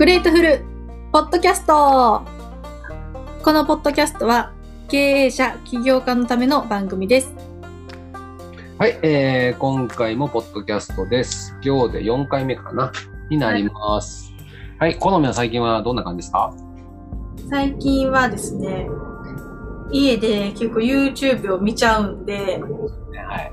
グレートフルポッドキャストこのポッドキャストは経営者、起業家のための番組です。はい、えー、今回もポッドキャストです。今日で4回目かな？になります。はい、好みは最近はどんな感じですか？最近はですね、家で結構 YouTube を見ちゃうんで、はい。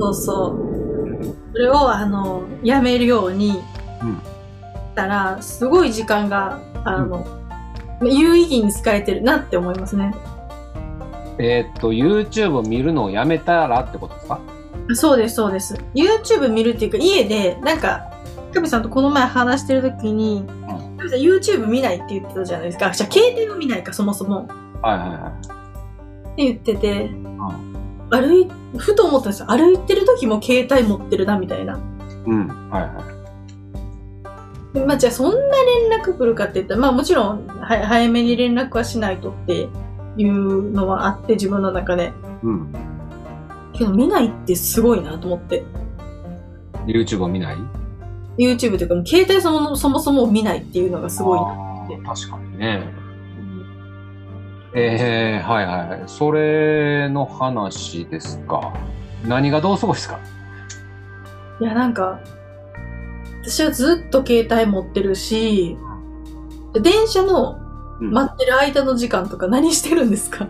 そうそう。それをあの、やめるように、うんしたら、すごい時間が、あの、有意義に使えてるなって思いますね。えーっと、YouTube を見るのをやめたらってことですか？そうです、そうです。YouTube 見るっていうか、家で、なんか、神さんとこの前話してる時に、神さん YouTube 見ないって言ってたじゃないですか。じゃあ、携帯を見ないか、そもそも。はいはいはって言ってて、歩い、ふと思ったんですよ。歩いてる時も携帯持ってるな、みたいな。い。うん、はいはい。まあ、じゃあ、そんな連絡来るかって言ったら、まあ、もちろん、は早めに連絡はしないとっていうのはあって、自分の中で。うん。けど、見ないってすごいなと思って。YouTube を見ない？YouTube というか、携帯そもそもそも見ないっていうのがすごいな。あー確かにね。えー、はいはいはい。それの話ですか。何がどうすごいですか？いや、なんか、私はずっと携帯持ってるし、電車のうん待ってる間の時間とか何してるんですか？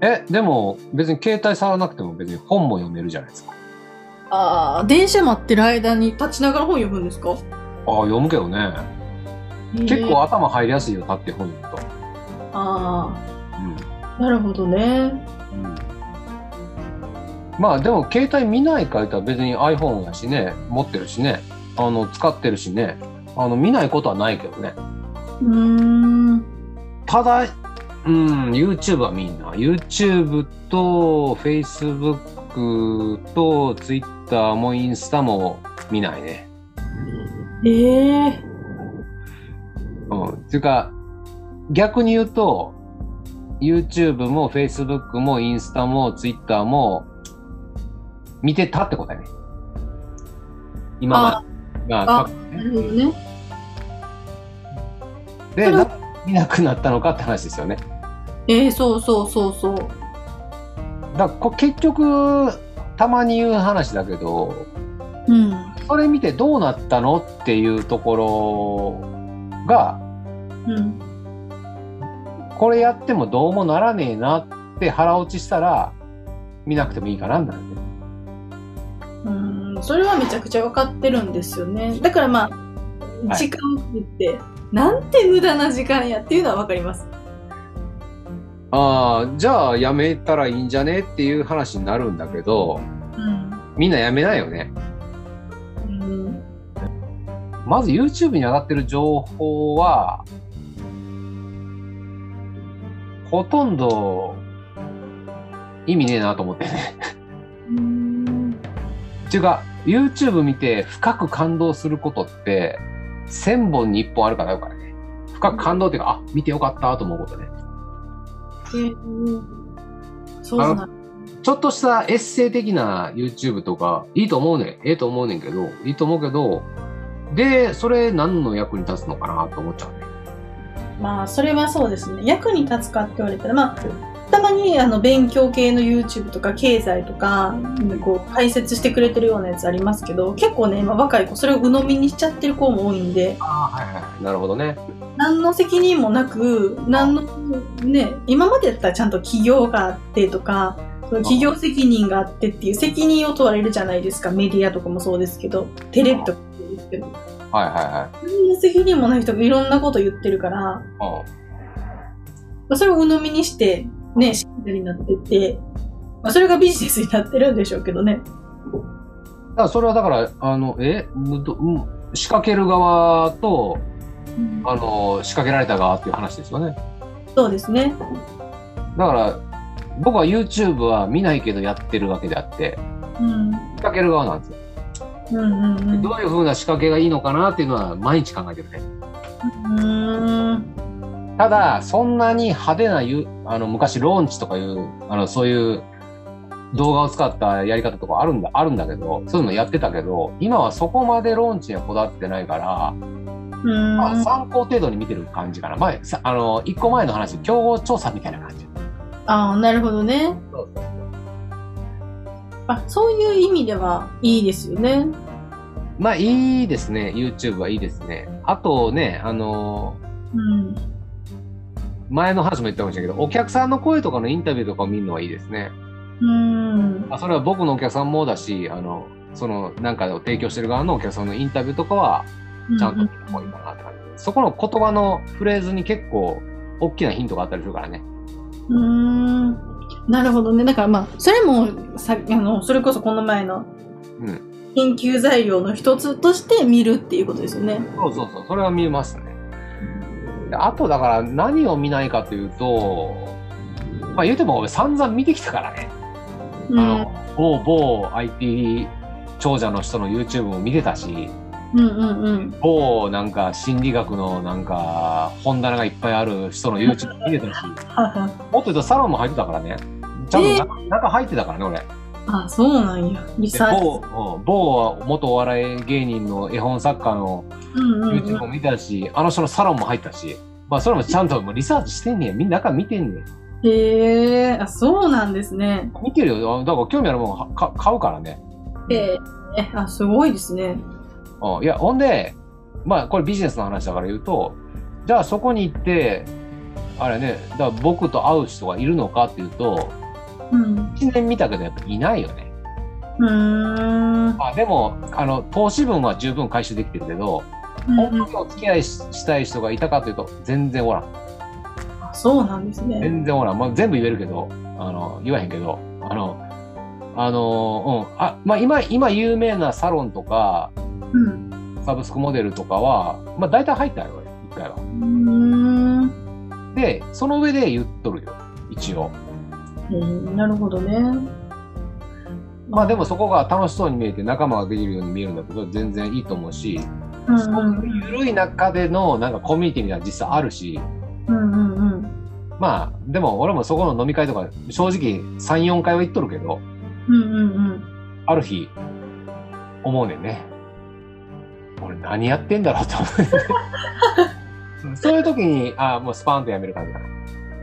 え、でも別に携帯触らなくても別に本も読めるじゃないですか。ああ、電車待ってる間に立ちながら本読むんですか？ああ、読むけどね。結構頭入りやすいよ、立って本読むと。あうん。あ、なるほどね。うん。まあでも携帯見ないか言ったら別に iPhone やしね、持ってるしね、あの、使ってるしね、あの、見ないことはないけどね。うーん。ただ、うん、YouTube は見んな。YouTube と Facebook と Twitter もインスタも見ないね。ええうん。っていうか、逆に言うと、YouTube も Facebook もインスタも Twitter も見てたってことだよね。今まで。まああなるほどね。で、な見なくなったのかって話ですよね。ええそうそうそうそう。だこ結局、たまに言う話だけど、うん。それ見てどうなったのっていうところが、うん。これやってもどうもならねえなって腹落ちしたら、見なくてもいいかな、なんて。うん。それはめちゃくちゃ分かってるんですよね。だからまあ、はい時間って、なんて無駄な時間やっていうのは分かります。ああ、じゃあやめたらいいんじゃねっていう話になるんだけど、うん。みんなやめないよね。うん。まず YouTube に上がってる情報は、ほとんど意味ねえなと思ってね。うん。っていうか、YouTube 見て深く感動することって、1000本に1本あるかないからね。深く感動っていうか、あ、見てよかったと思うことね。えーそうなんちょっとしたエッセイ的な YouTube とか、いいと思うねん。ええと思うねんけど、いいと思うけど、で、それ何の役に立つのかなと思っちゃうね。まあ、それはそうですね。役に立つかって言われたら、まあ、たまにあの勉強系の YouTube とか経済とか、こう解説してくれてるようなやつありますけど、結構ね、今若い子、それを鵜呑みにしちゃってる子も多いんで、ああ、はいはい。なるほどね。何の責任もなく、何の、ね、今までだったらちゃんと企業があってとか、その企業責任があってっていう責任を問われるじゃないですか。メディアとかもそうですけど、テレビとかもそうですけど。はいはいはい。何の責任もない人がいろんなこと言ってるから、それを鵜呑みにして、ね、信者になってって、まあ、それがビジネスになってるんでしょうけどね。だからそれはだから、あの、え仕掛ける側と、あの、仕掛けられた側っていう話ですよね。そうですね。だから、僕は YouTube は見ないけどやってるわけであって、うん。仕掛ける側なんですよ。うんうんうん。どういう風な仕掛けがいいのかなっていうのは毎日考えてるね。うーん。ただ、そんなに派手なゆ、あの、昔ローンチとかいう、あの、そういう動画を使ったやり方とかあるんだ、あるんだけど、そういうのやってたけど、今はそこまでローンチにはこだわってないから、うん。まあ、参考程度に見てる感じかな。前、さあの、一個前の話、競合調査みたいな感じ。ああ、なるほどね。そうそうあ、そういう意味ではいいですよね。まあ、いいですね。YouTube はいいですね。あとね、あの、うん。前の話も言ったかもしれないけど、お客さんの声とかのインタビューとかを見るのはいいですね。うん。あそれは僕のお客さんもだし、あの、その、なんかを提供してる側のお客さんのインタビューとかは、ちゃんと見た方がいいかなって感じで、そこの言葉のフレーズに結構、大きなヒントがあったりするからね。うん。なるほどね。だからまあ、それもさ、あの、それこそこの前のうん。研究材料の一つとして見るっていうことですよね。そうそうそう、それは見えますね。であと、だから何を見ないかというと、まあ言うても俺散々見てきたからね。うん。あの、某某 IT 長者の人の YouTube も見てたし、うんうんうん。某なんか心理学のなんか本棚がいっぱいある人の YouTube も 見てたし。もっと言うとサロンも入ってたからね。ちゃんと中,、中入ってたからね、俺。あ、そうなんや。リでサーチ。某、うん某元お笑い芸人の絵本作家のうんうんう YouTube もん。見たし、あの人のサロンも入ったし、まあそれもちゃんともうリサーチしてんねん。みんな中見てんねん。へえ、あ、そうなんですね。見てるよ。だから興味あるもんはか買うからね。ええ、あ、すごいですね。うん。いや、ほんで、まあこれビジネスの話だから言うと、じゃあそこに行って、あれね、だから僕と会う人がいるのかっていうと、うん。1年見たけどやっぱいないよね。うーん。まあでも、あの、投資分は十分回収できてるけど、本当にお付き合いししたい人がいたかというと、全然おらん。あそうなんですね。全然おらん。まあ全部言えるけど、あの、言わへんけど、あの、あの、うん。あ、まあ今、今有名なサロンとか、うん。サブスクモデルとかは、まあ大体入ったよ、俺、一回は。で、その上で言っとるよ、一応。えーなるほどね。まあでもそこが楽しそうに見えて仲間ができるように見えるんだけど、全然いいと思うし、うんそういう緩い中でのなんかコミュニティみたいなの実際あるし、うんうんうん。まあ、でも俺もそこの飲み会とか、正直3、4回は行っとるけど、うんうんうん。ある日、思うねんね。俺何やってんだろうと思う、ね。そういう時に、ああ、もうスパーンとやめる感じかな。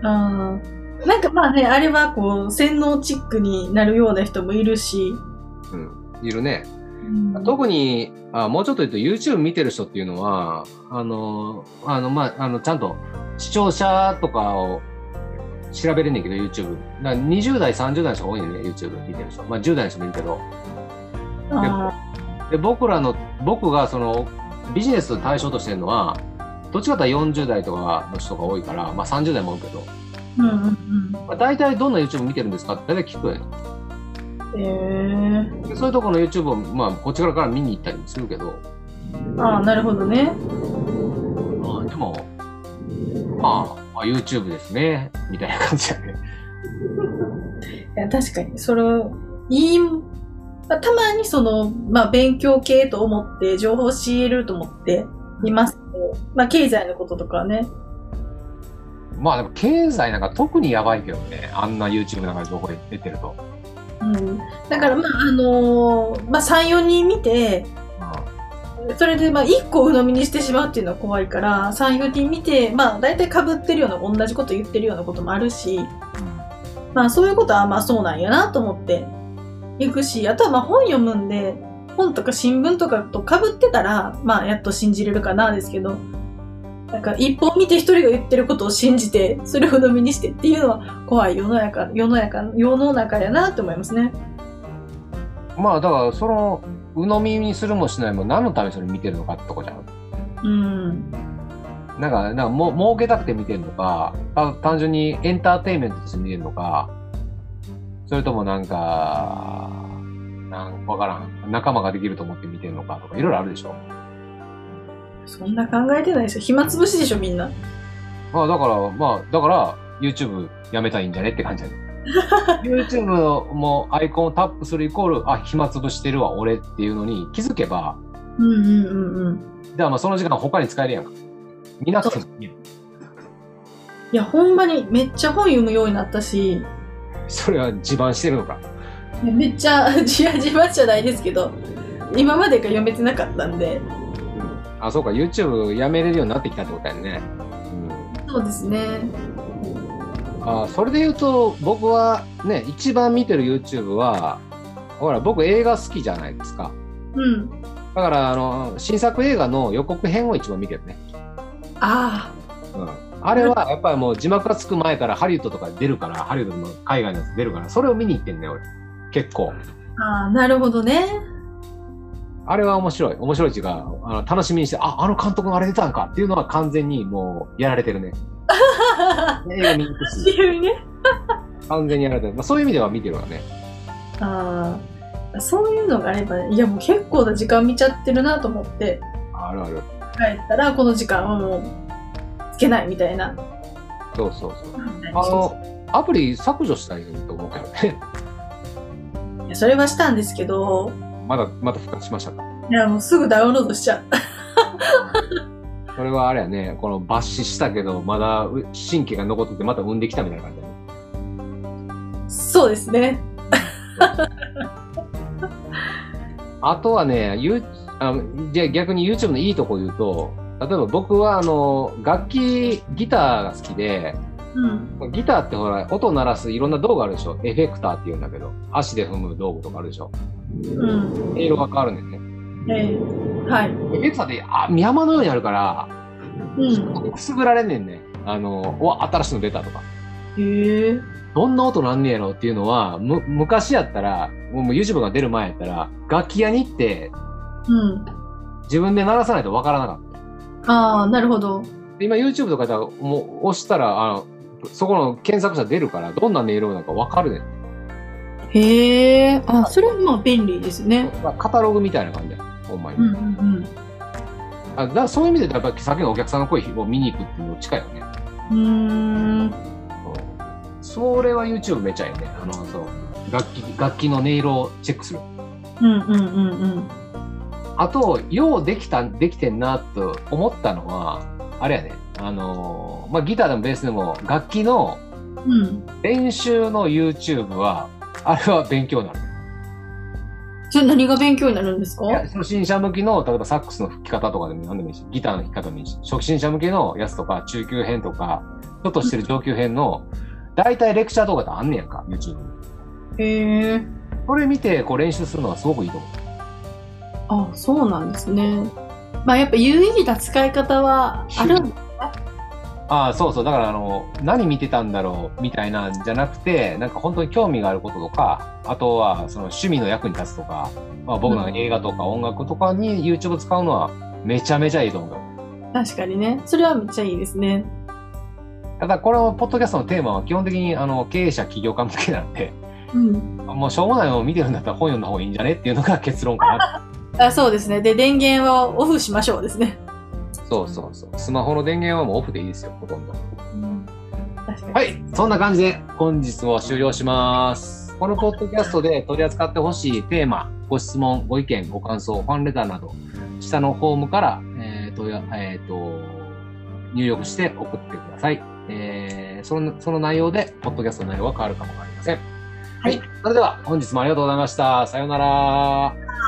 あーなんかまあね、あれはこう、洗脳チックになるような人もいるし。うん。いるね。うん特にあ、もうちょっと言うと YouTube 見てる人っていうのは、あの、あの、まあ、あの、ちゃんと視聴者とかを調べれんねんけど、YouTube。だから20代、30代の人が多いねんね、YouTube 見てる人。まあ、10代の人もいるけど。あで、僕らの、僕がその、ビジネスの対象としてるのは、どっちかというと40代とかの人が多いから、まあ30代も多いけど、ーうんうんうん。まあ、大体どんな YouTube 見てるんですかって大体聞くよね。えー、でそういうところの YouTube を、まあ、こっち側から見に行ったりもするけど、ああ、なるほどね。まあ、でも、まあ、まあ、YouTube ですね、みたいな感じだね。いや、確かに、それ、いい、たまにその、まあ、勉強系と思って、情報を仕入れると思っていますけど、まあ、経済のこととかね。まあ、でも経済なんか特にやばいけどね、あんな YouTube なんかで情報出てると。うん。だから、まあ、あのーまあ、3、4人見て、それで、まあ、1個鵜呑みにしてしまうっていうのは怖いから、3、4人見て、まあ、大体被ってるような、同じこと言ってるようなこともあるし、まあ、そういうことは、まあ、そうなんやなと思って行くし、あとは、まあ、本読むんで、本とか新聞とかと被ってたら、まあ、やっと信じれるかな、ですけど、なんか、一本見て一人が言ってることを信じて、それを鵜呑みにしてっていうのは、怖い世の中、世の中、世の中やなって思いますね。まあ、だから、その、鵜呑みにするもしないも何のためにそれ見てるのかってとこじゃん。うん。なんか、なんかも、儲けたくて見てるのか、た単純にエンターテインメントとして見てるのか、それともなんか、なんわからん。仲間ができると思って見てるのかとか、いろいろあるでしょ。そんな考えてないですよ。暇つぶしでしょ、みんな。まあだから、まあ、だから、YouTube やめたらいいんじゃねって感じだね。YouTube もアイコンをタップするイコール、あ、暇つぶしてるわ、俺っていうのに気づけば、うんうんうんうん。じゃあまあその時間他に使えるやんか。見なくてもいい。いや、ほんまにめっちゃ本読むようになったし、それは自慢してるのか。めっちゃ、自慢じゃないですけど、今までが読めてなかったんで、あ、そうか、YouTube やめれるようになってきたってことだよね。うん、そうですね。あそれで言うと、僕はね、一番見てる YouTube は、ほら、僕映画好きじゃないですか。うん。だから、あの、新作映画の予告編を一番見てるね。ああ。うん。あれはやっぱりもう字幕がつく前からハリウッドとか出るから、ハリウッドの海外のやつ出るから、それを見に行ってんだよ、俺。結構。ああ、なるほどね。あれは面白い。面白いっていうか、あの楽しみにして、あ、あの監督のあれ出たんかっていうのは完全にもうやられてるね。映画見に行くし。ね。完全にやられてる。まあ、そういう意味では見てるわね。ああ、そういうのがあれば、いやもう結構な時間見ちゃってるなと思って。あるある。帰ったら、この時間はもう、つけないみたいな。そうそうそう。あの、アプリ削除したいと思うけどね。いや、それはしたんですけど。まだ、まだ復活しましたか？いや、もうすぐダウンロードしちゃう。それはあれやね、この抜歯したけど、まだ神経が残ってて、また産んできたみたいな感じだね。そうですね。あとはね、ゆあじゃ逆に YouTube のいいとこ言うと、例えば僕はあの楽器、ギターが好きで、うん、ギターってほら、音を鳴らすいろんな道具あるでしょ？エフェクターって言うんだけど、足で踏む道具とかあるでしょ？うん。音色が変わるんだよね。えー、はい。エフェクターってあ山のようにあるから、うん。くすぐられんねんね。あの、わ、新しいの出たとか。へえー。どんな音なんねやろっていうのは、む、昔やったら、もう YouTube が出る前やったら、楽器屋に行って、うん。自分で鳴らさないとわからなかった。ああ、なるほど。今 YouTube とかだもう押したら、あの、そこの検索者出るから、どんな音色なのかわかるねへえ、あ、それはまあ便利ですね。カタログみたいな感じだよ、ほんまに。うんうんうん。あだそういう意味でやっぱりさっきのお客さんの声を見に行くっていうの近いよね。うん。それは YouTube めちゃいいね。あの、そう。楽器、楽器の音色をチェックする。うんうんうんうん。あと、ようできた、できてんなと思ったのは、あれやね。あのー、まあ、ギターでもベースでも楽器の練習の YouTube は、あれは勉強になる。それ何が勉強になるんですか？初心者向きの、例えばサックスの吹き方とかでも何でもいいし、ギターの弾き方でもいいし、初心者向けのやつとか、中級編とか、ちょっとしてる上級編の、大体レクチャー動画ってあんねやんか、YouTube へえ。これ見て、こう練習するのはすごくいいと思う。あ、そうなんですね。まあやっぱ有意義な使い方はあるんだああ、そうそう。だから、あの、何見てたんだろうみたいなんじゃなくて、なんか本当に興味があることとか、あとは、その趣味の役に立つとか、まあ僕の映画とか音楽とかに YouTube 使うのはめちゃめちゃいいと思う。確かにね。それはめっちゃいいですね。ただ、このポッドキャストのテーマは基本的に、あの、経営者、起業家向けなんで、うん。もうしょうもないのを見てるんだったら本読んだ方がいいんじゃねっていうのが結論かな。あそうですね。で、電源はオフしましょうですね。そうそうそう。スマホの電源はもうオフでいいですよ、ほとんど。はい。そんな感じで本日も終了します。このポッドキャストで取り扱ってほしいテーマ、ご質問、ご意見、ご感想、ファンレターなど、下のフォームから、えっ、ー、と、えっ、ー、と、入力して送ってください。えー、その、その内容で、ポッドキャストの内容は変わるかもわかりません。はい。それでは、本日もありがとうございました。さようなら。